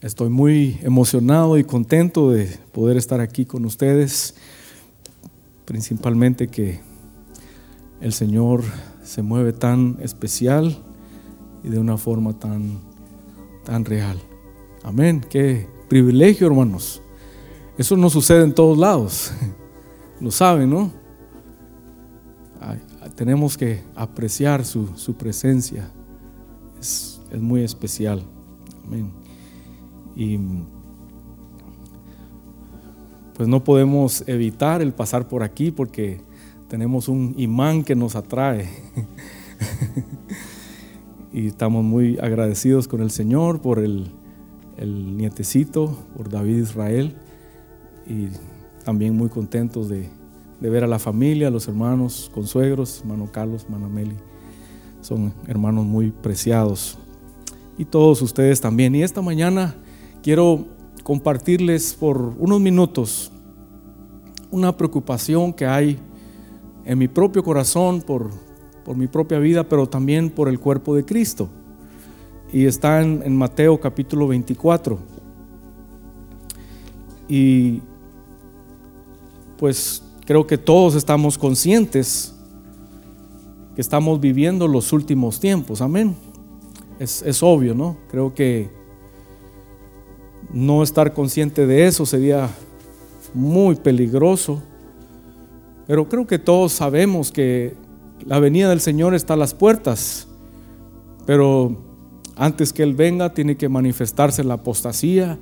Estoy muy emocionado y contento de poder estar aquí con ustedes, principalmente que el Señor se mueve tan especial y de una forma tan, tan real. Amén. Qué privilegio, hermanos. Eso no sucede en todos lados. Lo saben, ¿no? tenemos que apreciar su, presencia. Es, es muy especial. Amén. Y pues no podemos evitar el pasar por aquí porque tenemos un imán que nos atrae. y estamos muy agradecidos con el Señor por el, nietecito, por David Israel. Y también muy contentos de, ver a la familia, a los hermanos, consuegros, hermano Carlos, hermano Meli. Son hermanos muy preciados. Y todos ustedes también. Y esta mañana quiero compartirles por unos minutos una preocupación que hay en mi propio corazón por, por mi propia vida, pero también por el cuerpo de Cristo. Y está en, Mateo capítulo 24. Y pues creo que todos estamos conscientes que estamos viviendo los últimos tiempos. Amén. Es, es obvio, ¿no? Creo que no estar consciente de eso sería muy peligroso. Pero creo que todos sabemos que la venida del Señor está a las puertas. Pero antes que Él venga tiene que manifestarse la apostasía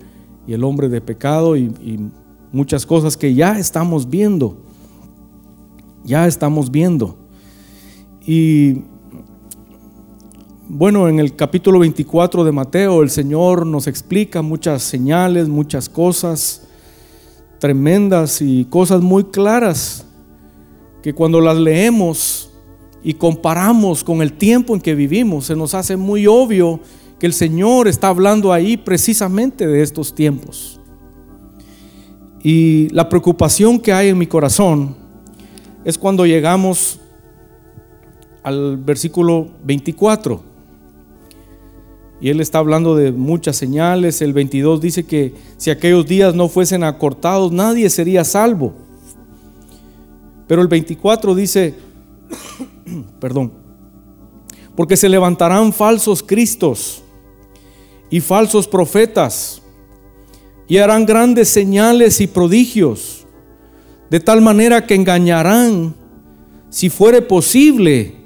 y el hombre de pecado y, muchas cosas que ya estamos viendo. Ya estamos viendo. Y bueno, en el capítulo 24 de Mateo el Señor nos explica muchas señales, muchas cosas tremendas y cosas muy claras que cuando las leemos y comparamos con el tiempo en que vivimos, se nos hace muy obvio que el Señor está hablando ahí precisamente de estos tiempos. Y la preocupación que hay en mi corazón es cuando llegamos al versículo 24 y él está hablando de muchas señales. El 22 dice que si aquellos días no fuesen acortados, nadie sería salvo. Pero el 24 dice, perdón, porque se levantarán falsos cristos y falsos profetas y harán grandes señales y prodigios, de tal manera que engañarán, si fuere posible,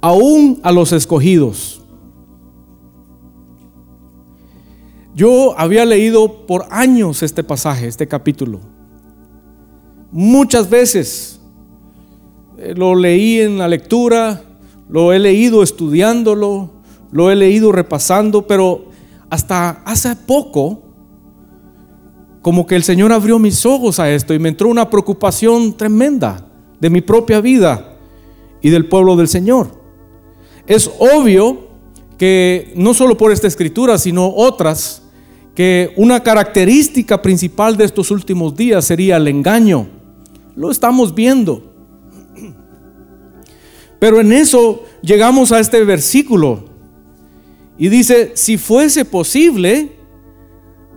aún a los escogidos. Yo había leído por años este pasaje, este capítulo. Muchas veces eh, lo leí en la lectura, lo he leído estudiándolo, lo he leído repasando, pero hasta hace poco, como que el Señor abrió mis ojos a esto y me entró una preocupación tremenda de mi propia vida y del pueblo del Señor. Es obvio que no solo por esta escritura, sino otras, que una característica principal de estos últimos días sería el engaño. Lo estamos viendo. Pero en eso llegamos a este versículo y dice, si fuese posible,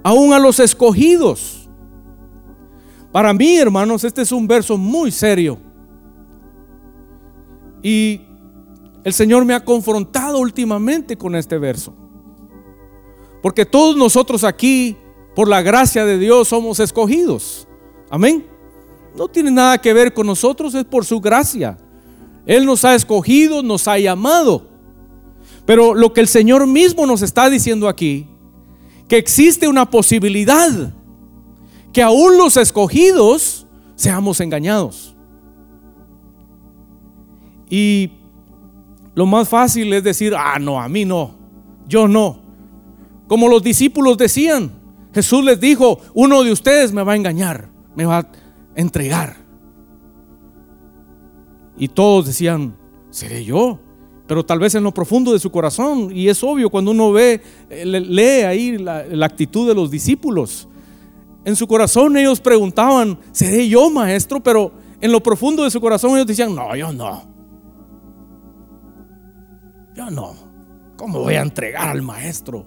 aún a los escogidos. Para mí, hermanos, este es un verso muy serio. Y el Señor me ha confrontado últimamente con este verso. Porque todos nosotros aquí, por la gracia de Dios, somos escogidos. Amén. No tiene nada que ver con nosotros, es por su gracia. Él nos ha escogido, nos ha llamado. Pero lo que el Señor mismo nos está diciendo aquí, que existe una posibilidad que aún los escogidos seamos engañados. Y lo más fácil es decir, ah, no, a mí no, yo no. Como los discípulos decían, Jesús les dijo, uno de ustedes me va a engañar, me va a entregar. Y todos decían, seré yo. Pero tal vez en lo profundo de su corazón, y es obvio cuando uno ve, eh, lee ahí la, la actitud de los discípulos. En su corazón ellos preguntaban, ¿seré yo maestro? Pero en lo profundo de su corazón ellos decían, no, yo no. Yo no. ¿Cómo voy a entregar al maestro?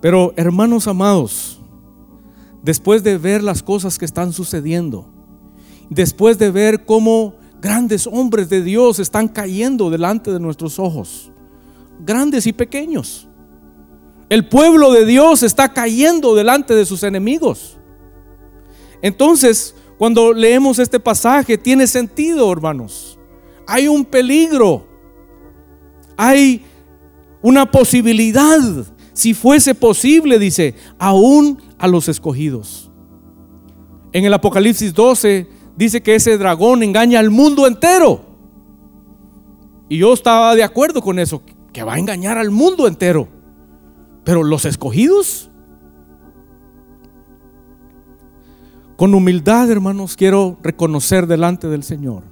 Pero hermanos amados, después de ver las cosas que están sucediendo, después de ver cómo grandes hombres de Dios están cayendo delante de nuestros ojos, grandes y pequeños, el pueblo de Dios está cayendo delante de sus enemigos. Entonces, cuando leemos este pasaje, tiene sentido, hermanos. Hay un peligro. Hay una posibilidad. Si fuese posible, dice, aún a los escogidos. En el Apocalipsis 12 dice que ese dragón engaña al mundo entero. Y yo estaba de acuerdo con eso, que va a engañar al mundo entero. Pero los escogidos, Con humildad, hermanos, quiero reconocer delante del Señor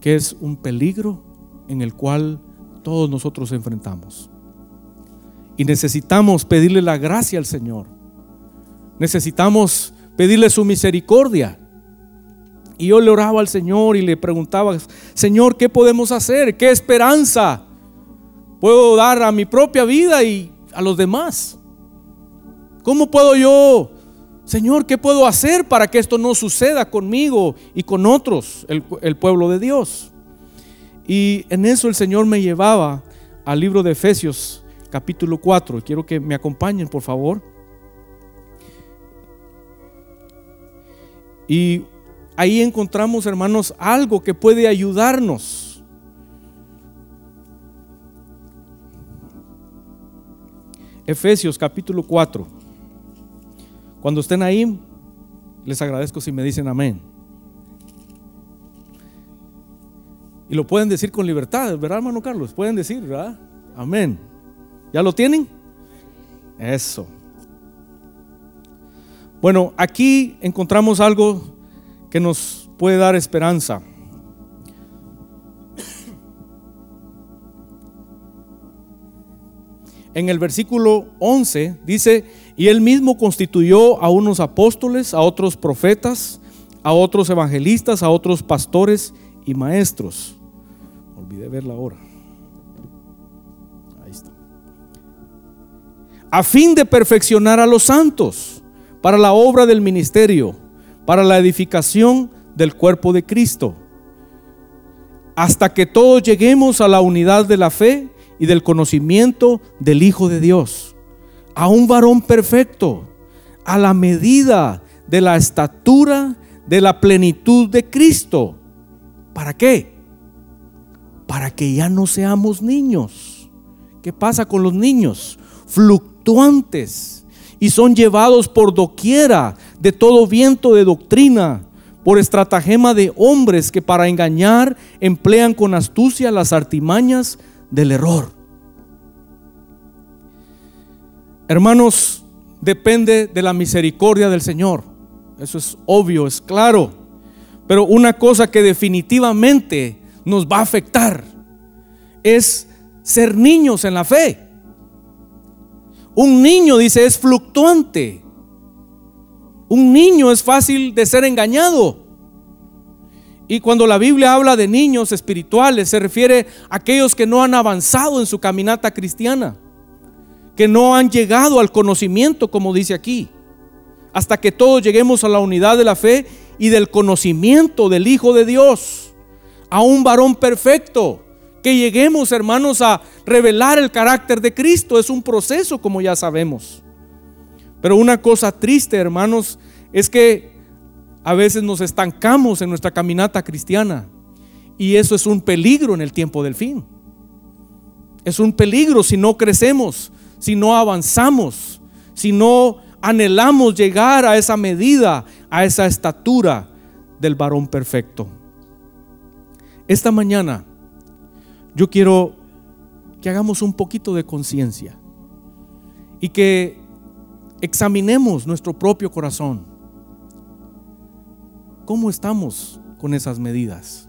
que es un peligro en el cual todos nosotros enfrentamos. Y necesitamos pedirle la gracia al Señor. Necesitamos pedirle su misericordia. Y yo le oraba al Señor y le preguntaba, Señor, ¿qué podemos hacer? ¿Qué esperanza puedo dar a mi propia vida y a los demás? ¿Cómo puedo yo Señor, ¿qué puedo hacer para que esto no suceda conmigo y con otros, el, pueblo de Dios? Y en eso el Señor me llevaba al libro de Efesios capítulo 4. Quiero que me acompañen, por favor. Y ahí encontramos, hermanos, algo que puede ayudarnos. Efesios capítulo 4. Cuando estén ahí, les agradezco si me dicen amén. Y lo pueden decir con libertad, ¿verdad, hermano Carlos? Pueden decir, ¿verdad? Amén. ¿Ya lo tienen? Eso. Bueno, aquí encontramos algo que nos puede dar esperanza. En el versículo 11 dice, y él mismo constituyó a unos apóstoles, a otros profetas, a otros evangelistas, a otros pastores y maestros. Olvidé verla ahora. Ahí está. A fin de perfeccionar a los santos para la obra del ministerio, para la edificación del cuerpo de Cristo, hasta que todos lleguemos a la unidad de la fe y del conocimiento del Hijo de Dios a un varón perfecto, a la medida de la estatura de la plenitud de Cristo. ¿Para qué? Para que ya no seamos niños. ¿Qué pasa con los niños? Fluctuantes y son llevados por doquiera de todo viento de doctrina, por estratagema de hombres que para engañar emplean con astucia las artimañas del error. Hermanos, depende de la misericordia del Señor. Eso es obvio, es claro. Pero una cosa que definitivamente nos va a afectar es ser niños en la fe. Un niño, dice, es fluctuante. Un niño es fácil de ser engañado. Y cuando la Biblia habla de niños espirituales, se refiere a aquellos que no han avanzado en su caminata cristiana que no han llegado al conocimiento, como dice aquí, hasta que todos lleguemos a la unidad de la fe y del conocimiento del Hijo de Dios, a un varón perfecto, que lleguemos, hermanos, a revelar el carácter de Cristo. Es un proceso, como ya sabemos. Pero una cosa triste, hermanos, es que a veces nos estancamos en nuestra caminata cristiana. Y eso es un peligro en el tiempo del fin. Es un peligro si no crecemos, si no avanzamos, si no anhelamos llegar a esa medida, a esa estatura del varón perfecto. Esta mañana yo quiero que hagamos un poquito de conciencia y que examinemos nuestro propio corazón. ¿Cómo estamos con esas medidas?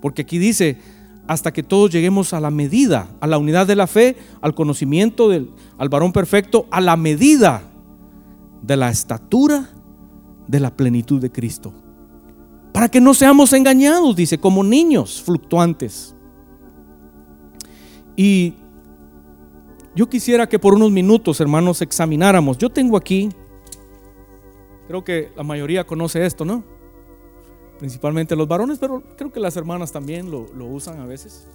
Porque aquí dice, hasta que todos lleguemos a la medida, a la unidad de la fe, al conocimiento del al varón perfecto, a la medida de la estatura de la plenitud de Cristo. Para que no seamos engañados, dice, como niños fluctuantes. Y yo quisiera que por unos minutos, hermanos, examináramos. Yo tengo aquí, creo que la mayoría conoce esto, ¿no? Principalmente los varones, pero creo que las hermanas también lo, usan a veces.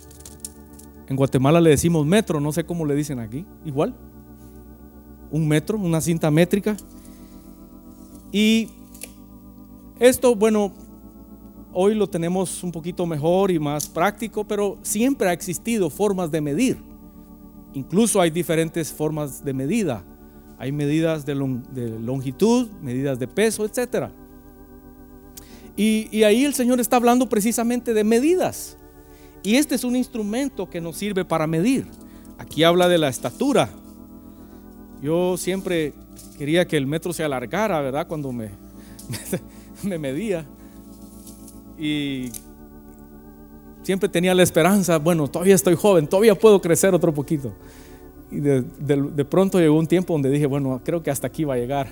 En Guatemala le decimos metro, no sé cómo le dicen aquí, igual. Un metro, una cinta métrica. Y esto, bueno, hoy lo tenemos un poquito mejor y más práctico, pero siempre ha existido formas de medir. Incluso hay diferentes formas de medida. Hay medidas de, longitud, medidas de peso, etc. Y, ahí el Señor está hablando precisamente de medidas. Y este es un instrumento que nos sirve para medir. Aquí habla de la estatura. Yo siempre quería que el metro se alargara, ¿verdad? Cuando me, me medía. Y siempre tenía la esperanza, bueno, todavía estoy joven, todavía puedo crecer otro poquito. Y de, de, pronto llegó un tiempo donde dije, bueno, creo que hasta aquí va a llegar.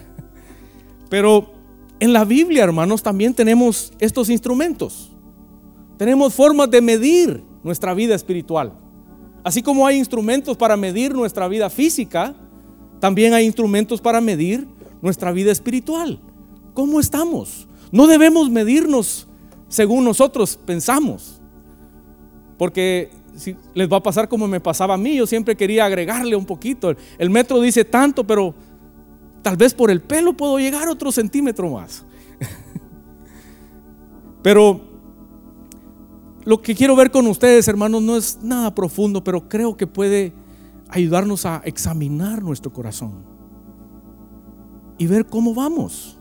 Pero en la Biblia, hermanos, también tenemos estos instrumentos. Tenemos formas de medir nuestra vida espiritual. Así como hay instrumentos para medir nuestra vida física, también hay instrumentos para medir nuestra vida espiritual. ¿Cómo estamos? No debemos medirnos según nosotros pensamos. Porque si les va a pasar como me pasaba a mí, yo siempre quería agregarle un poquito. El metro dice tanto, pero tal vez por el pelo puedo llegar otro centímetro más. pero lo que quiero ver con ustedes, hermanos, no es nada profundo, pero creo que puede ayudarnos a examinar nuestro corazón y ver cómo vamos.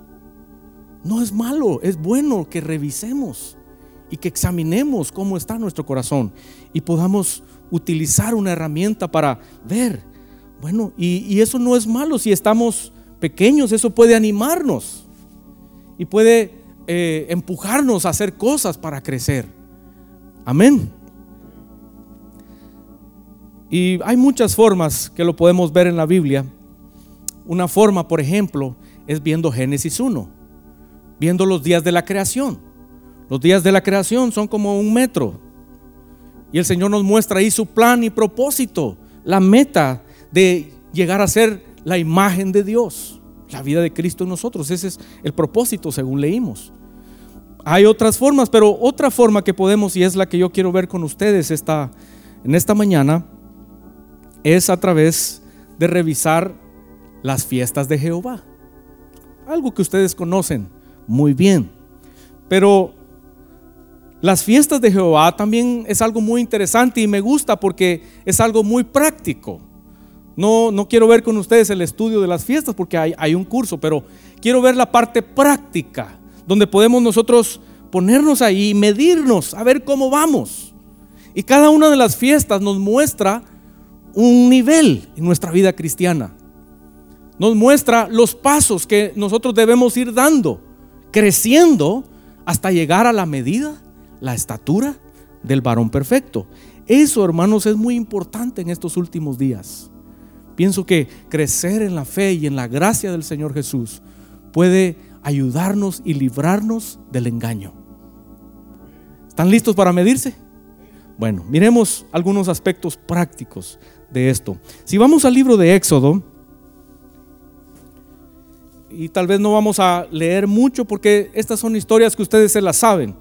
No es malo, es bueno que revisemos y que examinemos cómo está nuestro corazón y podamos utilizar una herramienta para ver. Bueno, y, eso no es malo si estamos pequeños, eso puede animarnos y puede eh, empujarnos a hacer cosas para crecer. Amén. Y hay muchas formas que lo podemos ver en la Biblia. Una forma, por ejemplo, es viendo Génesis 1 viendo los días de la creación. Los días de la creación son como un metro. Y el Señor nos muestra ahí su plan y propósito, la meta de llegar a ser la imagen de Dios, la vida de Cristo en nosotros. Ese es el propósito según leímos. Hay otras formas, pero otra forma que podemos, y es la que yo quiero ver con ustedes esta, en esta mañana, es a través de revisar las fiestas de Jehová. Algo que ustedes conocen muy bien. Pero las fiestas de Jehová también es algo muy interesante y me gusta porque es algo muy práctico. No, no quiero ver con ustedes el estudio de las fiestas porque hay, un curso, pero quiero ver la parte práctica, donde podemos nosotros ponernos ahí, medirnos, a ver cómo vamos. Y cada una de las fiestas nos muestra un nivel en nuestra vida cristiana. Nos muestra los pasos que nosotros debemos ir dando creciendo hasta llegar a la medida, la estatura del varón perfecto. Eso, hermanos, es muy importante en estos últimos días. Pienso que crecer en la fe y en la gracia del Señor Jesús puede ayudarnos y librarnos del engaño. ¿Están listos para medirse? Bueno, miremos algunos aspectos prácticos de esto. Si vamos al libro de Éxodo, y tal vez no vamos a leer mucho porque estas son historias que ustedes se las saben.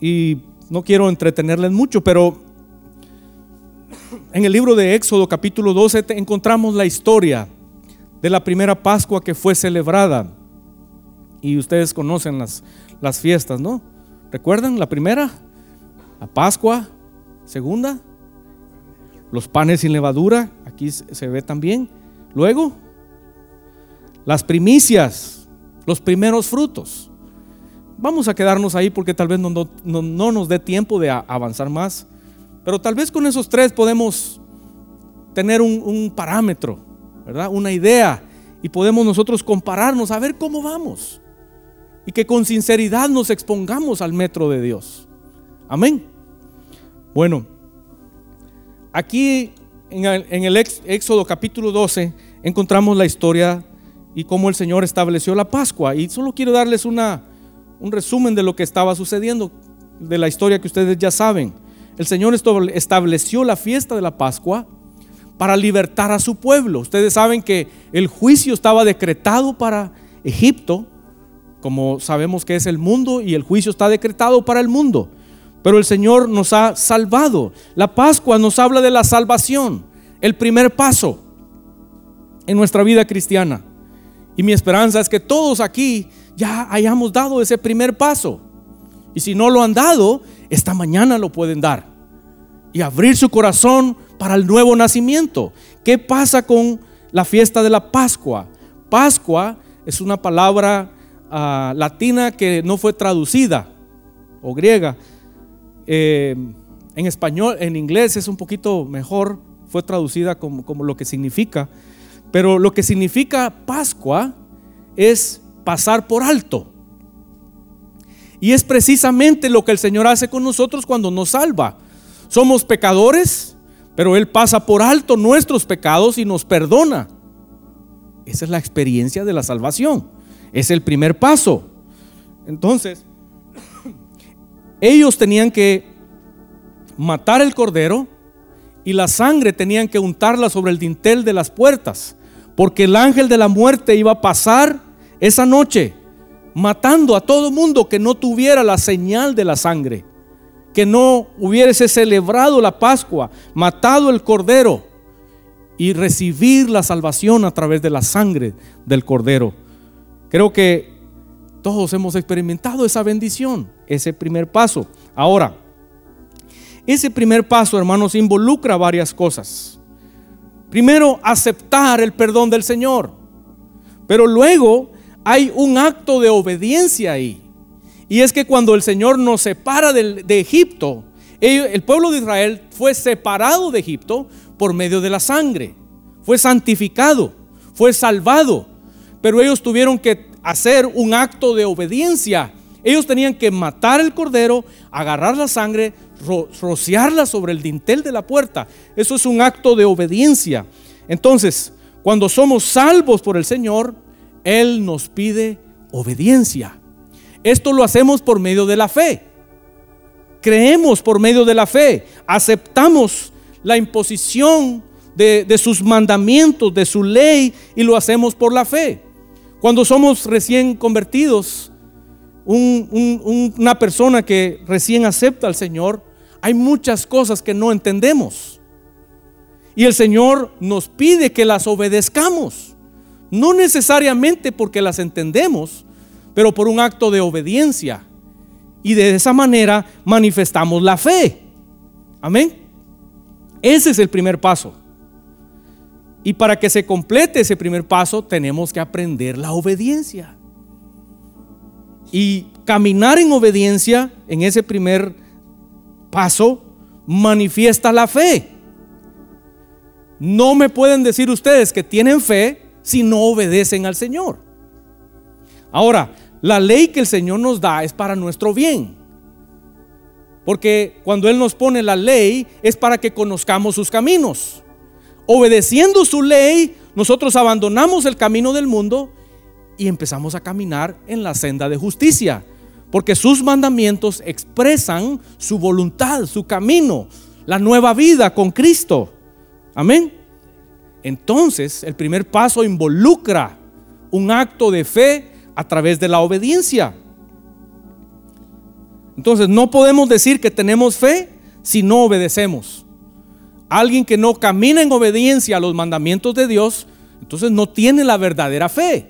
Y no quiero entretenerles mucho, pero en el libro de Éxodo capítulo 12 encontramos la historia de la primera Pascua que fue celebrada. Y ustedes conocen las, las fiestas, ¿no? ¿Recuerdan la primera? La Pascua. Segunda, los panes sin levadura, aquí se ve también. Luego, las primicias, los primeros frutos. Vamos a quedarnos ahí porque tal vez no, nos dé tiempo de avanzar más. Pero tal vez con esos tres podemos tener un, parámetro, ¿verdad? Una idea. Y podemos nosotros compararnos a ver cómo vamos. Y que con sinceridad nos expongamos al metro de Dios. Amén. Bueno, Aquí en el, Éxodo capítulo 12 encontramos la historia y cómo el Señor estableció la Pascua. Y solo quiero darles una, un resumen de lo que estaba sucediendo, de la historia que ustedes ya saben. El Señor estableció la fiesta de la Pascua para libertar a su pueblo. Ustedes saben que el juicio estaba decretado para Egipto, como sabemos que es el mundo, y el juicio está decretado para el mundo. Pero el Señor nos ha salvado. La Pascua nos habla de la salvación, el primer paso en nuestra vida cristiana. Y mi esperanza es que todos aquí ya hayamos dado ese primer paso. Y si no lo han dado, esta mañana lo pueden dar. Y abrir su corazón para el nuevo nacimiento. ¿Qué pasa con la fiesta de la Pascua? Pascua es una palabra ah, latina que no fue traducida, o griega. Eh, en español, en inglés es un poquito mejor, fue traducida como, como lo que significa. Pero lo que significa Pascua es pasar por alto. Y es precisamente lo que el Señor hace con nosotros cuando nos salva. Somos pecadores, pero Él pasa por alto nuestros pecados y nos perdona. Esa es la experiencia de la salvación. Es el primer paso. Entonces, ellos tenían que matar el cordero y la sangre tenían que untarla sobre el dintel de las puertas, porque el ángel de la muerte iba a pasar esa noche matando a todo mundo que no tuviera la señal de la sangre, que no hubiese celebrado la Pascua, matado el cordero y recibir la salvación a través de la sangre del cordero. Creo que todos hemos experimentado esa bendición, ese primer paso. Ahora, ese primer paso, hermanos, involucra varias cosas. Primero, aceptar el perdón del Señor. Pero luego hay un acto de obediencia ahí. Y es que cuando el Señor nos separa de, Egipto, el pueblo de Israel fue separado de Egipto por medio de la sangre. Fue santificado, fue salvado. Pero ellos tuvieron que hacer un acto de obediencia. Ellos tenían que matar el cordero, agarrar la sangre, rociarla sobre el dintel de la puerta. Eso es un acto de obediencia. Entonces, cuando somos salvos por el Señor, él nos pide obediencia. Esto lo hacemos por medio de la fe. Creemos por medio de la fe. Aceptamos la imposición de, sus mandamientos, de su ley, y lo hacemos por la fe. Cuando somos recién convertidos, una persona que recién acepta al Señor, hay muchas cosas que no entendemos. Y el Señor nos pide que las obedezcamos. No necesariamente porque las entendemos, pero por un acto de obediencia. Y de esa manera manifestamos la fe. Amén. Ese es el primer paso. Y para que se complete ese primer paso tenemos que aprender la obediencia. Y caminar en obediencia en ese primer paso manifiesta la fe. No me pueden decir ustedes que tienen fe si no obedecen al Señor. Ahora, la ley que el Señor nos da es para nuestro bien. Porque cuando Él nos pone la ley es para que conozcamos sus caminos. Obedeciendo su ley, nosotros abandonamos el camino del mundo y empezamos a caminar en la senda de justicia. Porque sus mandamientos expresan su voluntad, su camino, la nueva vida con Cristo. Amén. Entonces, el primer paso involucra un acto de fe a través de la obediencia. Entonces, no podemos decir que tenemos fe si no obedecemos. Alguien que no camina en obediencia a los mandamientos de Dios, entonces no tiene la verdadera fe.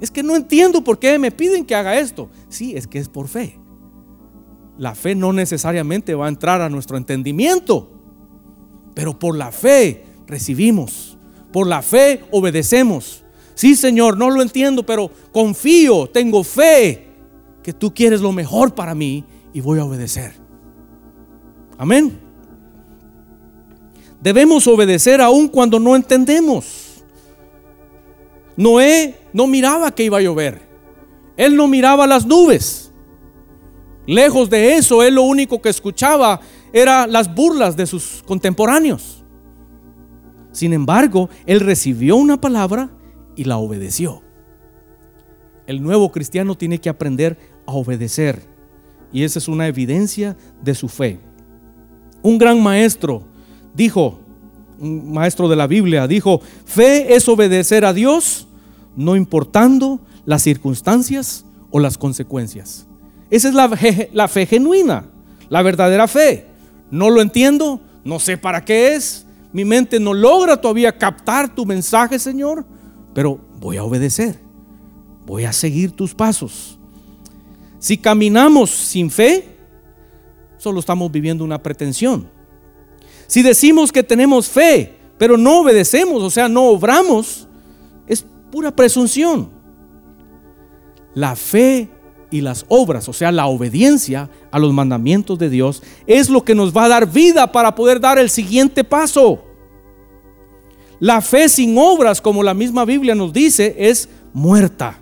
Es que no entiendo por qué me piden que haga esto. Sí, es que es por fe. La fe no necesariamente va a entrar a nuestro entendimiento, pero por la fe recibimos. Por la fe obedecemos. Sí, Señor, no lo entiendo, pero confío, tengo fe que tú quieres lo mejor para mí y voy a obedecer. Amén. Debemos obedecer aun cuando no entendemos. Noé no miraba que iba a llover. Él no miraba las nubes. Lejos de eso, él lo único que escuchaba era las burlas de sus contemporáneos. Sin embargo, él recibió una palabra y la obedeció. El nuevo cristiano tiene que aprender a obedecer. Y esa es una evidencia de su fe. Un gran maestro dijo, un maestro de la Biblia, dijo, fe es obedecer a Dios no importando las circunstancias o las consecuencias. Esa es la, la fe genuina, la verdadera fe. No lo entiendo, no sé para qué es, mi mente no logra todavía captar tu mensaje, Señor, pero voy a obedecer, voy a seguir tus pasos. Si caminamos sin fe, solo estamos viviendo una pretensión. Si decimos que tenemos fe, pero no obedecemos, o sea, no obramos, es pura presunción. La fe y las obras, o sea, la obediencia a los mandamientos de Dios, es lo que nos va a dar vida para poder dar el siguiente paso. La fe sin obras, como la misma Biblia nos dice, es muerta.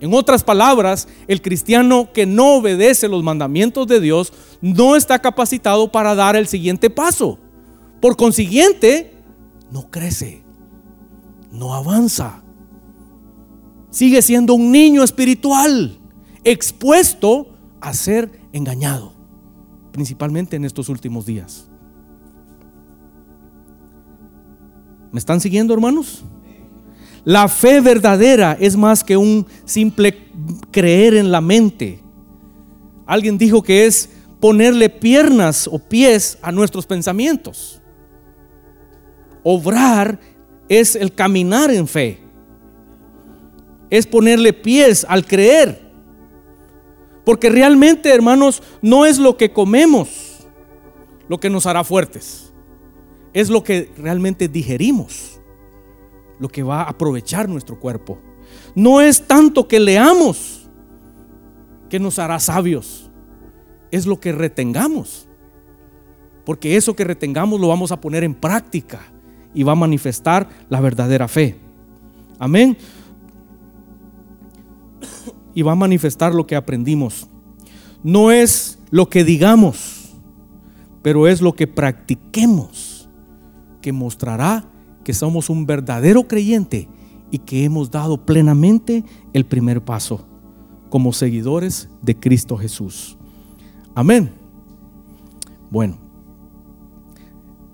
En otras palabras, el cristiano que no obedece los mandamientos de Dios no está capacitado para dar el siguiente paso. Por consiguiente, no crece, no avanza. Sigue siendo un niño espiritual, expuesto a ser engañado, principalmente en estos últimos días. ¿Me están siguiendo, hermanos? La fe verdadera es más que un simple creer en la mente. Alguien dijo que es ponerle piernas o pies a nuestros pensamientos. Obrar es el caminar en fe. Es ponerle pies al creer. Porque realmente, hermanos, no es lo que comemos lo que nos hará fuertes es lo que realmente digerimos, lo que va a aprovechar nuestro cuerpo. No es tanto que leamos que nos hará sabios, es lo que retengamos. Porque eso que retengamos lo vamos a poner en práctica y va a manifestar la verdadera fe. Amén. Y va a manifestar lo que aprendimos. No es lo que digamos, pero es lo que practiquemos que mostrará que somos un verdadero creyente y que hemos dado plenamente el primer paso como seguidores de Cristo Jesús. Amén. Bueno,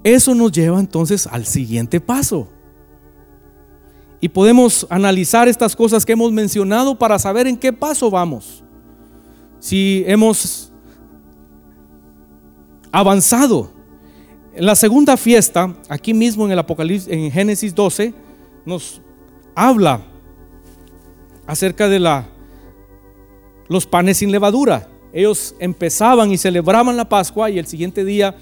eso nos lleva entonces al siguiente paso. Y podemos analizar estas cosas que hemos mencionado para saber en qué paso vamos. Si hemos avanzado en la segunda fiesta, aquí mismo en el Apocalipsis, en Génesis 12, nos habla acerca de la, los panes sin levadura. Ellos empezaban y celebraban la Pascua y el siguiente día,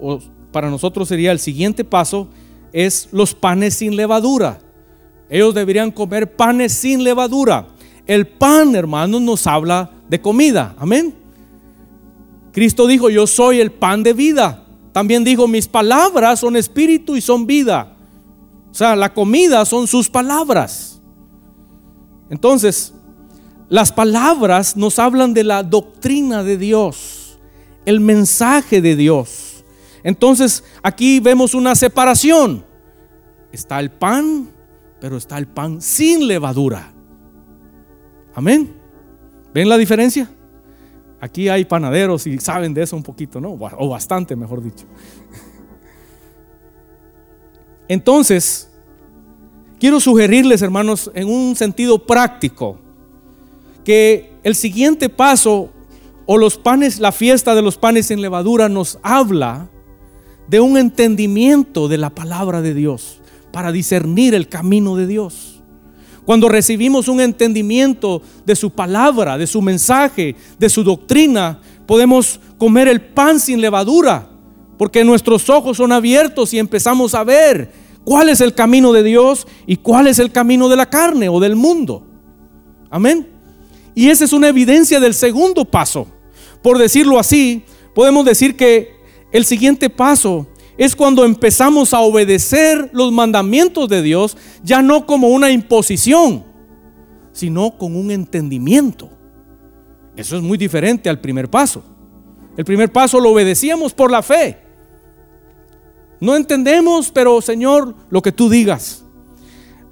o para nosotros sería el siguiente paso, es los panes sin levadura. Ellos deberían comer panes sin levadura. El pan, hermanos, nos habla de comida. Amén. Cristo dijo, yo soy el pan de vida. También dijo, mis palabras son espíritu y son vida. O sea, la comida son sus palabras. Entonces, las palabras nos hablan de la doctrina de Dios, el mensaje de Dios. Entonces, aquí vemos una separación. Está el pan, pero está el pan sin levadura. Amén. ¿Ven la diferencia? Aquí hay panaderos y saben de eso un poquito, ¿no? O bastante, mejor dicho. Entonces, quiero sugerirles, hermanos, en un sentido práctico, que el siguiente paso o los panes, la fiesta de los panes sin levadura nos habla de un entendimiento de la palabra de Dios para discernir el camino de Dios. Cuando recibimos un entendimiento de su palabra, de su mensaje, de su doctrina, podemos comer el pan sin levadura, porque nuestros ojos son abiertos y empezamos a ver cuál es el camino de Dios y cuál es el camino de la carne o del mundo. Amén. Y esa es una evidencia del segundo paso. Por decirlo así, podemos decir que el siguiente paso es cuando empezamos a obedecer los mandamientos de Dios, ya no como una imposición, sino con un entendimiento. Eso es muy diferente al primer paso. El primer paso lo obedecíamos por la fe. No entendemos, pero Señor, lo que tú digas.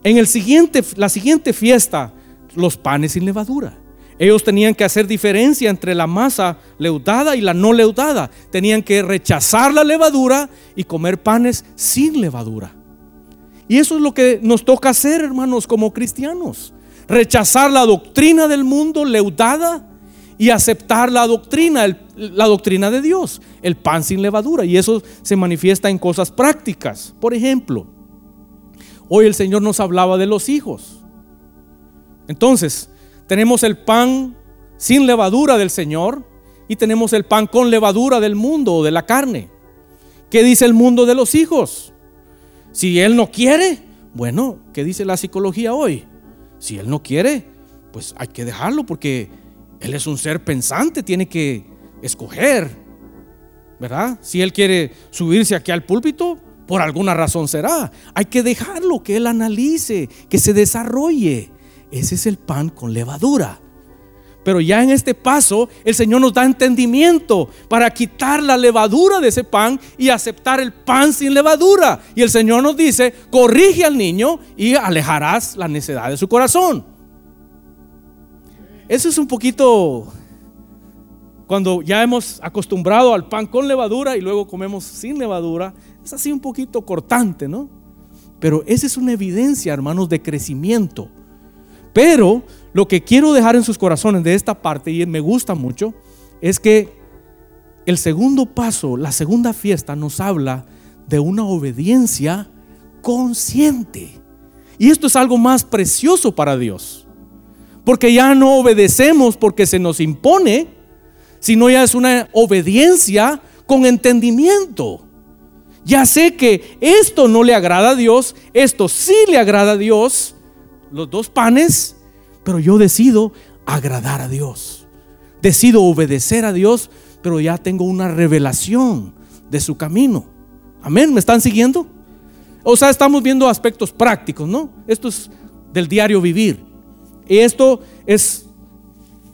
En el siguiente, la siguiente fiesta, los panes sin levadura. Ellos tenían que hacer diferencia entre la masa leudada y la no leudada. Tenían que rechazar la levadura y comer panes sin levadura. Y eso es lo que nos toca hacer, hermanos, como cristianos. Rechazar la doctrina del mundo leudada y aceptar la doctrina, la doctrina de Dios, el pan sin levadura. Y eso se manifiesta en cosas prácticas. Por ejemplo, hoy el Señor nos hablaba de los hijos. Entonces, tenemos el pan sin levadura del Señor y tenemos el pan con levadura del mundo o de la carne. ¿Qué dice el mundo de los hijos? Si Él no quiere, bueno, ¿qué dice la psicología hoy? Si Él no quiere, pues hay que dejarlo porque Él es un ser pensante, tiene que escoger, ¿verdad? Si Él quiere subirse aquí al púlpito, por alguna razón será. Hay que dejarlo, que Él analice, que se desarrolle. Ese es el pan con levadura. Pero ya en este paso el Señor nos da entendimiento para quitar la levadura de ese pan y aceptar el pan sin levadura. Y el Señor nos dice, corrige al niño y alejarás la necedad de su corazón. Eso es un poquito cuando ya hemos acostumbrado al pan con levadura y luego comemos sin levadura. Es así un poquito cortante, ¿no? Pero esa es una evidencia, hermanos, de crecimiento pero lo que quiero dejar en sus corazones de esta parte, y me gusta mucho, es que el segundo paso, la segunda fiesta, nos habla de una obediencia consciente. Y esto es algo más precioso para Dios. Porque ya no obedecemos porque se nos impone, sino ya es una obediencia con entendimiento. Ya sé que esto no le agrada a Dios, esto sí le agrada a Dios, los dos panes, pero yo decido agradar a Dios. Decido obedecer a Dios, pero ya tengo una revelación de su camino. Amén, ¿me están siguiendo? O sea, estamos viendo aspectos prácticos, ¿no? Esto es del diario vivir. Y esto es,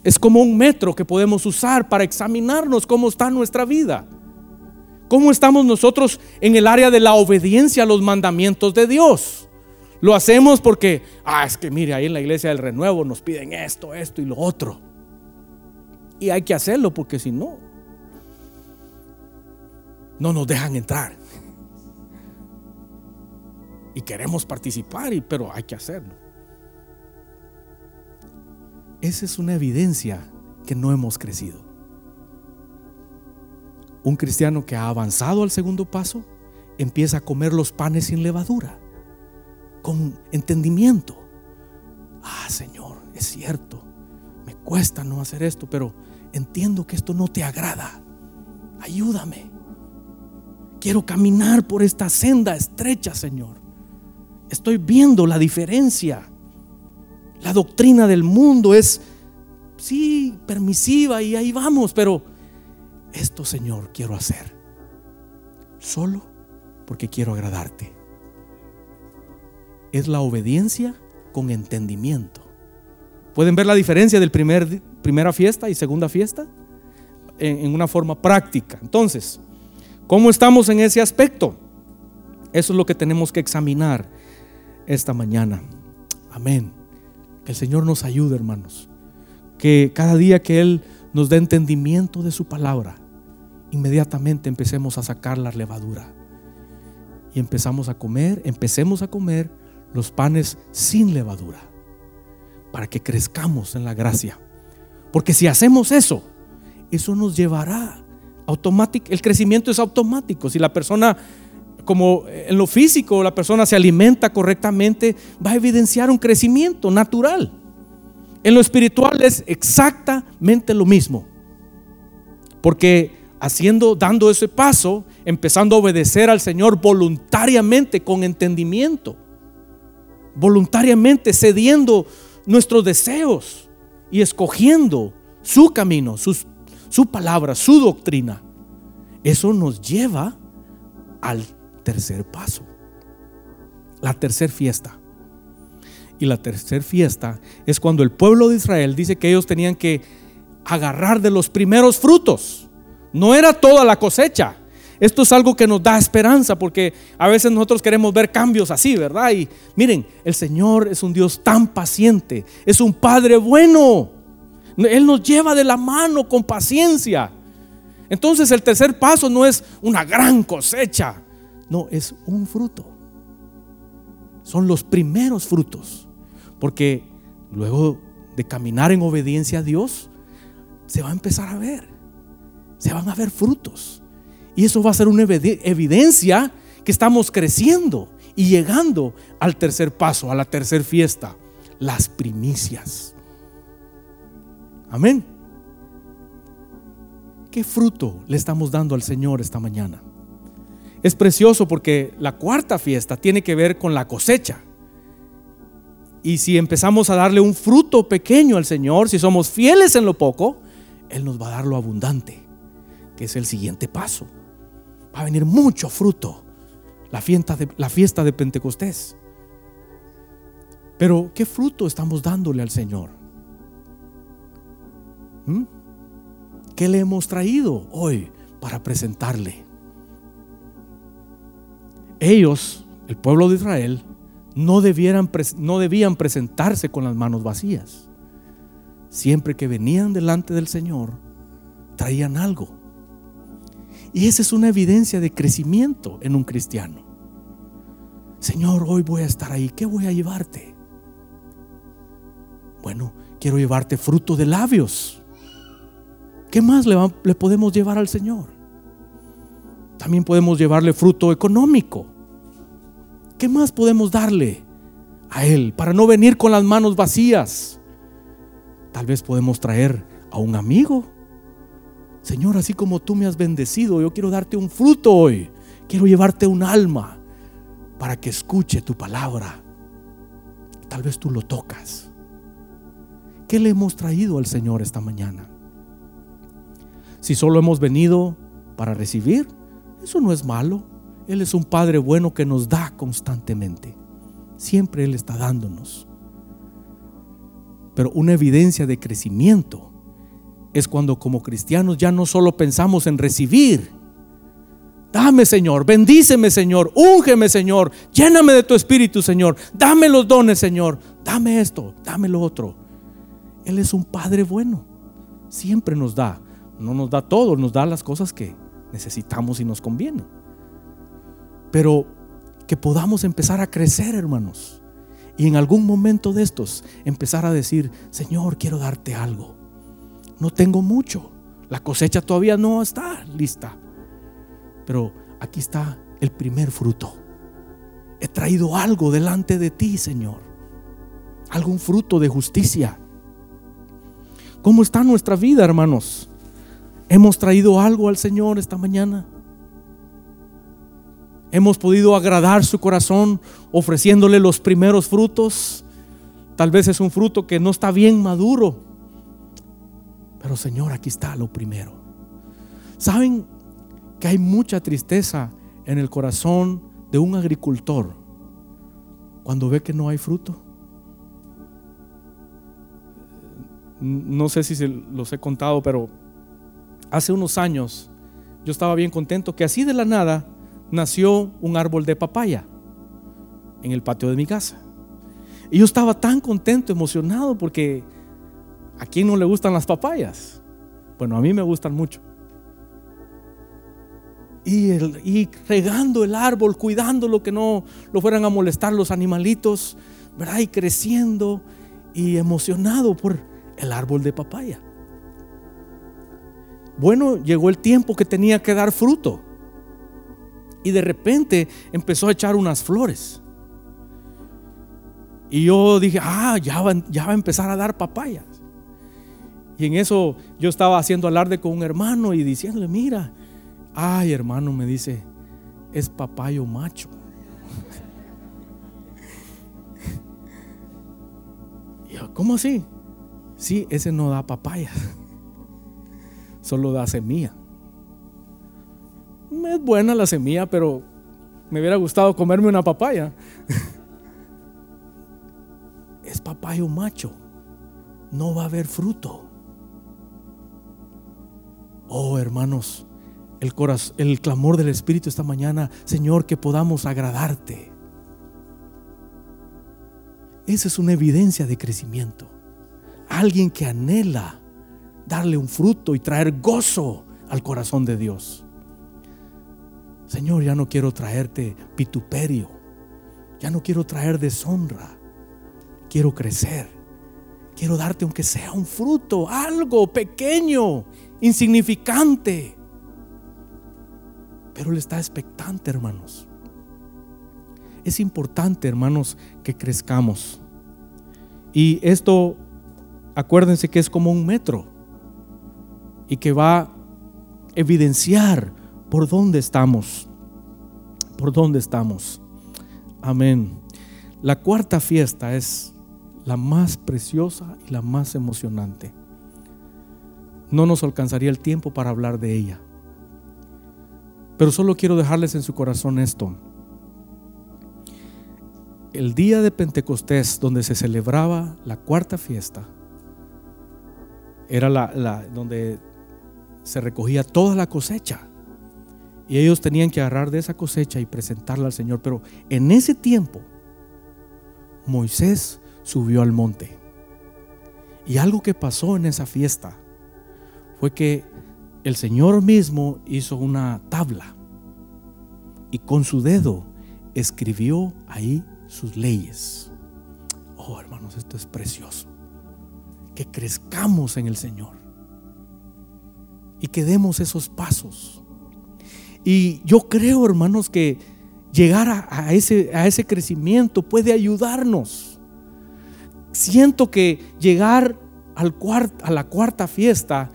es como un metro que podemos usar para examinarnos cómo está nuestra vida. ¿Cómo estamos nosotros en el área de la obediencia a los mandamientos de Dios? Lo hacemos porque, ah, es que mire, ahí en la iglesia del renuevo nos piden esto, esto y lo otro. Y hay que hacerlo porque si no, no nos dejan entrar. Y queremos participar, pero hay que hacerlo. Esa es una evidencia que no hemos crecido. Un cristiano que ha avanzado al segundo paso empieza a comer los panes sin levadura con entendimiento. Ah, Señor, es cierto, me cuesta no hacer esto, pero entiendo que esto no te agrada. Ayúdame. Quiero caminar por esta senda estrecha, Señor. Estoy viendo la diferencia. La doctrina del mundo es, sí, permisiva y ahí vamos, pero esto, Señor, quiero hacer. Solo porque quiero agradarte es la obediencia con entendimiento. ¿Pueden ver la diferencia del primer, primera fiesta y segunda fiesta? En, en una forma práctica. Entonces, ¿cómo estamos en ese aspecto? Eso es lo que tenemos que examinar esta mañana. Amén. Que el Señor nos ayude, hermanos. Que cada día que Él nos dé entendimiento de su palabra, inmediatamente empecemos a sacar la levadura. Y empezamos a comer, empecemos a comer los panes sin levadura, para que crezcamos en la gracia. Porque si hacemos eso, eso nos llevará automático, el crecimiento es automático. Si la persona, como en lo físico, la persona se alimenta correctamente, va a evidenciar un crecimiento natural. En lo espiritual es exactamente lo mismo. Porque haciendo, dando ese paso, empezando a obedecer al Señor voluntariamente, con entendimiento, voluntariamente cediendo nuestros deseos y escogiendo su camino, su palabra, su doctrina. Eso nos lleva al tercer paso, la tercer fiesta. Y la tercer fiesta es cuando el pueblo de Israel dice que ellos tenían que agarrar de los primeros frutos. No era toda la cosecha, esto es algo que nos da esperanza porque a veces nosotros queremos ver cambios así, ¿verdad? Y miren, el Señor es un Dios tan paciente, es un Padre bueno. Él nos lleva de la mano con paciencia. Entonces el tercer paso no es una gran cosecha, no, es un fruto. Son los primeros frutos. Porque luego de caminar en obediencia a Dios, se va a empezar a ver. Se van a ver frutos. Y eso va a ser una evidencia que estamos creciendo y llegando al tercer paso, a la tercera fiesta, las primicias. Amén. ¿Qué fruto le estamos dando al Señor esta mañana? Es precioso porque la cuarta fiesta tiene que ver con la cosecha. Y si empezamos a darle un fruto pequeño al Señor, si somos fieles en lo poco, Él nos va a dar lo abundante, que es el siguiente paso. Va a venir mucho fruto, la fiesta de, la fiesta de Pentecostés. Pero, ¿qué fruto estamos dándole al Señor? ¿Mm? ¿Qué le hemos traído hoy para presentarle? Ellos, el pueblo de Israel, no, debían presentarse con las manos vacías. Siempre que venían delante del Señor, traían algo. Y esa es una evidencia de crecimiento en un cristiano. Señor, hoy voy a estar ahí. ¿Qué voy a llevarte? Bueno, quiero llevarte fruto de labios. ¿Qué más le, le podemos llevar al Señor? También podemos llevarle fruto económico. ¿Qué más podemos darle a Él para no venir con las manos vacías? Tal vez podemos traer a un amigo. Señor, así como tú me has bendecido, yo quiero darte un fruto hoy. Quiero llevarte un alma para que escuche tu palabra. Tal vez tú lo tocas. ¿Qué le hemos traído al Señor esta mañana? Si solo hemos venido para recibir, eso no es malo. Él es un Padre bueno que nos da constantemente. Siempre Él está dándonos. Pero una evidencia de crecimiento es cuando como cristianos ya no solo pensamos en recibir. Dame Señor, bendíceme Señor, úngeme Señor, lléname de tu espíritu Señor, dame los dones Señor, dame esto, dame lo otro. Él es un Padre bueno, siempre nos da, no nos da todo, nos da las cosas que necesitamos y nos conviene pero que podamos empezar a crecer, hermanos. Y en algún momento de estos empezar a decir, Señor, quiero darte algo. No tengo mucho. La cosecha todavía no está lista. Pero aquí está el primer fruto. He traído algo delante de ti, Señor. Algún fruto de justicia. ¿Cómo está nuestra vida, hermanos? ¿Hemos traído algo al Señor esta mañana? Hemos podido agradar su corazón ofreciéndole los primeros frutos. Tal vez es un fruto que no está bien maduro. Pero Señor, aquí está lo primero. ¿Saben que hay mucha tristeza en el corazón de un agricultor cuando ve que no hay fruto? No sé si se los he contado, pero hace unos años yo estaba bien contento que así de la nada nació un árbol de papaya en el patio de mi casa. Y yo estaba tan contento, emocionado, porque a quién no le gustan las papayas. Bueno, a mí me gustan mucho. Y, regando el árbol, cuidando lo que no lo fueran a molestar los animalitos, ¿verdad? Y creciendo y emocionado por el árbol de papaya. Bueno, llegó el tiempo que tenía que dar fruto y de repente empezó a echar unas flores. Y yo dije, ah, ya va, ya va a empezar a dar papayas. Y en eso yo estaba haciendo alarde con un hermano y diciéndole, mira, ay hermano, me dice, es papayo macho. y yo, ¿cómo así? Sí, ese no da papaya, solo da semilla es buena la semilla, pero me hubiera gustado comerme una papaya. es papayo macho, no va a haber fruto. Oh, hermanos, el, corazón, el clamor del Espíritu esta mañana, Señor, que podamos agradarte. Esa es una evidencia de crecimiento. Alguien que anhela darle un fruto y traer gozo al corazón de Dios. Señor, ya no quiero traerte vituperio, ya no quiero traer deshonra, quiero crecer, quiero darte aunque sea un fruto, algo pequeño, insignificante. Pero Él está expectante, hermanos. Es importante, hermanos, que crezcamos. Y esto, acuérdense que es como un metro y que va a evidenciar por dónde estamos. Por dónde estamos. Amén. La cuarta fiesta es la más preciosa y la más emocionante. No nos alcanzaría el tiempo para hablar de ella. Pero solo quiero dejarles en su corazón esto. El día de Pentecostés, donde se celebraba la cuarta fiesta, era la, donde se recogía toda la cosecha. Y ellos tenían que agarrar de esa cosecha y presentarla al Señor. Pero en ese tiempo, Moisés subió al monte. Y algo que pasó en esa fiesta fue que el Señor mismo hizo una tabla y con su dedo escribió ahí sus leyes. Oh, hermanos, esto es precioso. Que crezcamos en el Señor y que demos esos pasos. Y yo creo, hermanos, que llegar a, ese, a ese crecimiento puede ayudarnos. Siento que llegar al a la cuarta fiesta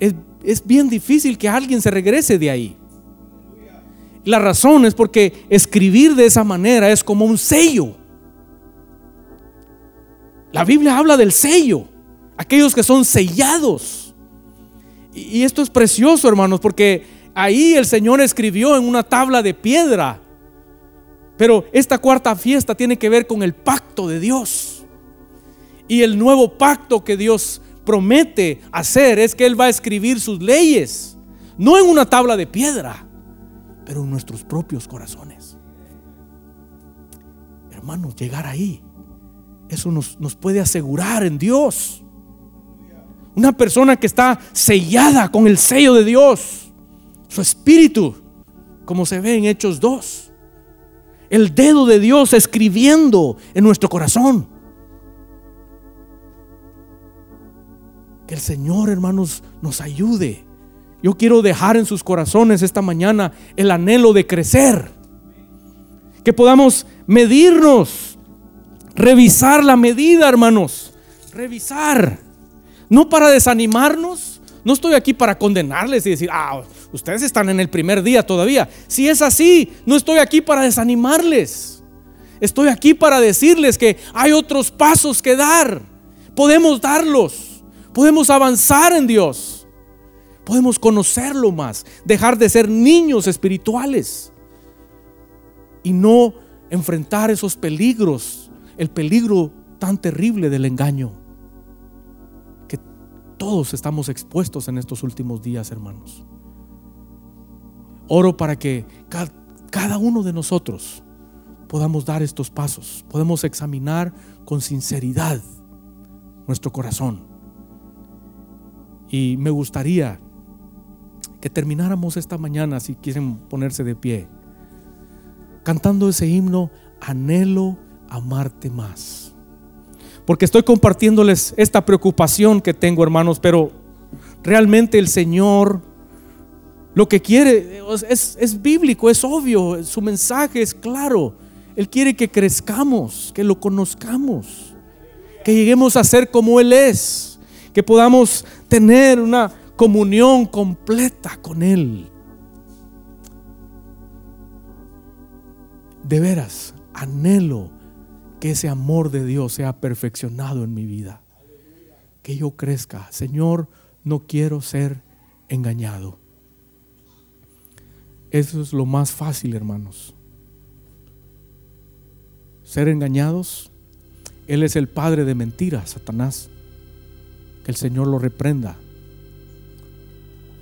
es, bien difícil que alguien se regrese de ahí. La razón es porque escribir de esa manera es como un sello. La Biblia habla del sello, aquellos que son sellados. Y esto es precioso, hermanos, porque ahí el Señor escribió en una tabla de piedra. Pero esta cuarta fiesta tiene que ver con el pacto de Dios. Y el nuevo pacto que Dios promete hacer es que Él va a escribir sus leyes, no en una tabla de piedra, pero en nuestros propios corazones. Hermanos, llegar ahí, eso nos, nos puede asegurar en Dios una persona que está sellada con el sello de Dios. Su espíritu, como se ve en Hechos 2. El dedo de Dios escribiendo en nuestro corazón. Que el Señor, hermanos, nos ayude. Yo quiero dejar en sus corazones esta mañana el anhelo de crecer. Que podamos medirnos, revisar la medida, hermanos. Revisar no para desanimarnos. No estoy aquí para condenarles y decir, ah, ustedes están en el primer día todavía. Si es así, no estoy aquí para desanimarles. Estoy aquí para decirles que hay otros pasos que dar. Podemos darlos. Podemos avanzar en Dios. Podemos conocerlo más. Dejar de ser niños espirituales. Y no enfrentar esos peligros. El peligro tan terrible del engaño todos estamos expuestos en estos últimos días, hermanos. Oro para que cada uno de nosotros podamos dar estos pasos, podemos examinar con sinceridad nuestro corazón. Y me gustaría que termináramos esta mañana, si quieren ponerse de pie, cantando ese himno, anhelo amarte más porque estoy compartiéndoles esta preocupación que tengo, hermanos, pero realmente el Señor lo que quiere es, bíblico, es obvio, su mensaje es claro. Él quiere que crezcamos, que lo conozcamos, que lleguemos a ser como Él es, que podamos tener una comunión completa con Él. De veras, anhelo que ese amor de Dios sea perfeccionado en mi vida. Que yo crezca. Señor, no quiero ser engañado. Eso es lo más fácil, hermanos. Ser engañados. Él es el padre de mentiras, Satanás. Que el Señor lo reprenda.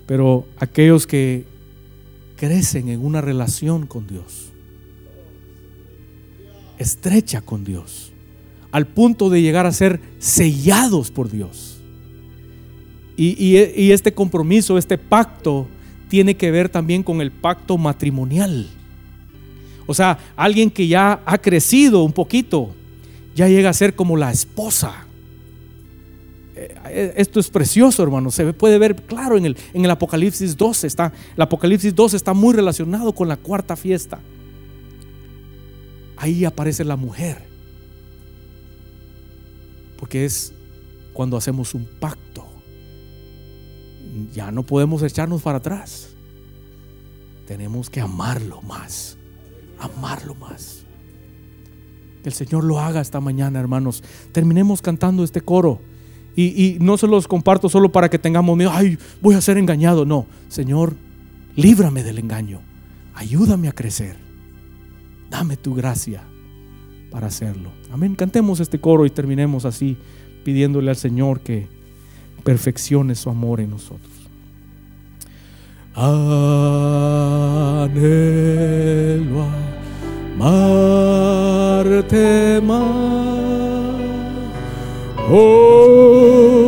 Pero aquellos que crecen en una relación con Dios, estrecha con Dios, al punto de llegar a ser sellados por Dios. Y, y este compromiso, este pacto, tiene que ver también con el pacto matrimonial. O sea, alguien que ya ha crecido un poquito, ya llega a ser como la esposa. Eh, eh, esto es precioso, hermano. Se puede ver claro en el, en el Apocalipsis 12. Está, el Apocalipsis 12 está muy relacionado con la cuarta fiesta. Ahí aparece la mujer. Porque es cuando hacemos un pacto. Ya no podemos echarnos para atrás. Tenemos que amarlo más. Amarlo más. Que el Señor lo haga esta mañana, hermanos. Terminemos cantando este coro. Y, no se los comparto solo para que tengamos miedo, ay, voy a ser engañado. No, Señor, líbrame del engaño. Ayúdame a crecer. Dame tu gracia para hacerlo. Amén. Cantemos este coro y terminemos así, pidiéndole al Señor que perfeccione su amor en nosotros. Anhelo amarte más. Oh.